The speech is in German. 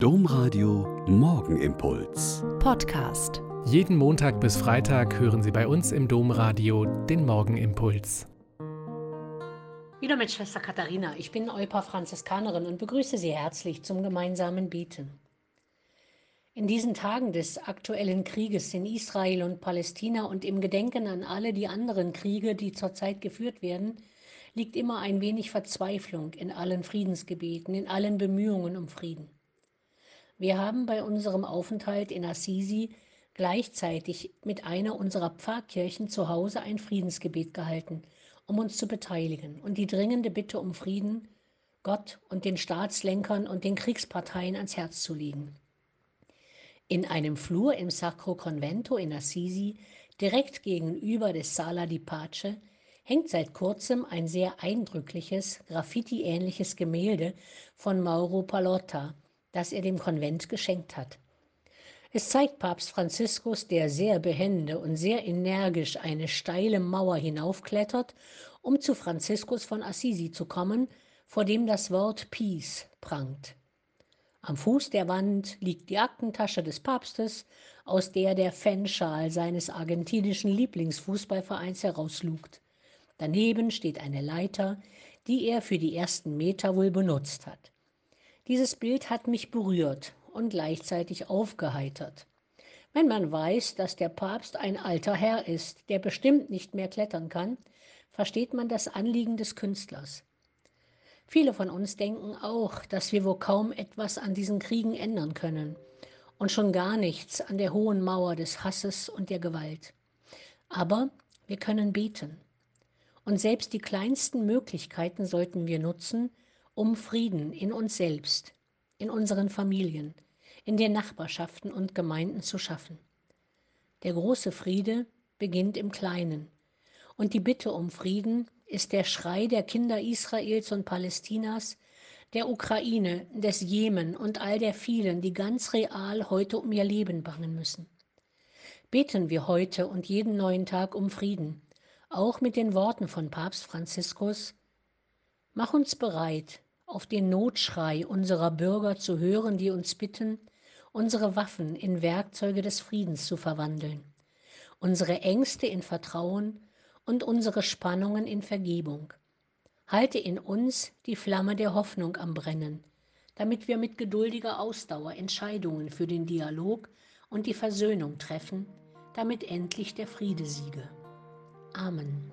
Domradio Morgenimpuls. Podcast. Jeden Montag bis Freitag hören Sie bei uns im Domradio den Morgenimpuls. Wieder mit Schwester Katharina. Ich bin Eupa Franziskanerin und begrüße Sie herzlich zum gemeinsamen Beten. In diesen Tagen des aktuellen Krieges in Israel und Palästina und im Gedenken an alle die anderen Kriege, die zurzeit geführt werden, liegt immer ein wenig Verzweiflung in allen Friedensgebeten, in allen Bemühungen um Frieden. Wir haben bei unserem Aufenthalt in Assisi gleichzeitig mit einer unserer Pfarrkirchen zu Hause ein Friedensgebet gehalten, um uns zu beteiligen und die dringende Bitte um Frieden Gott und den Staatslenkern und den Kriegsparteien ans Herz zu legen. In einem Flur im Sacro Convento in Assisi, direkt gegenüber des Sala di Pace, hängt seit kurzem ein sehr eindrückliches, Graffiti-ähnliches Gemälde von Mauro Palotta, das er dem Konvent geschenkt hat. Es zeigt Papst Franziskus, der sehr behende und sehr energisch eine steile Mauer hinaufklettert, um zu Franziskus von Assisi zu kommen, vor dem das Wort Peace prangt. Am Fuß der Wand liegt die Aktentasche des Papstes, aus der der Fanschal seines argentinischen Lieblingsfußballvereins herauslugt. Daneben steht eine Leiter, die er für die ersten Meter wohl benutzt hat. Dieses Bild hat mich berührt und gleichzeitig aufgeheitert. Wenn man weiß, dass der Papst ein alter Herr ist, der bestimmt nicht mehr klettern kann, versteht man das Anliegen des Künstlers. Viele von uns denken auch, dass wir wohl kaum etwas an diesen Kriegen ändern können und schon gar nichts an der hohen Mauer des Hasses und der Gewalt. Aber wir können beten. Und selbst die kleinsten Möglichkeiten sollten wir nutzen, um Frieden in uns selbst, in unseren Familien, in den Nachbarschaften und Gemeinden zu schaffen. Der große Friede beginnt im Kleinen. Und die Bitte um Frieden ist der Schrei der Kinder Israels und Palästinas, der Ukraine, des Jemen und all der vielen, die ganz real heute um ihr Leben bangen müssen. Beten wir heute und jeden neuen Tag um Frieden, auch mit den Worten von Papst Franziskus, Mach uns bereit, auf den Notschrei unserer Bürger zu hören, die uns bitten, unsere Waffen in Werkzeuge des Friedens zu verwandeln, unsere Ängste in Vertrauen und unsere Spannungen in Vergebung. Halte in uns die Flamme der Hoffnung am Brennen, damit wir mit geduldiger Ausdauer Entscheidungen für den Dialog und die Versöhnung treffen, damit endlich der Friede siege. Amen.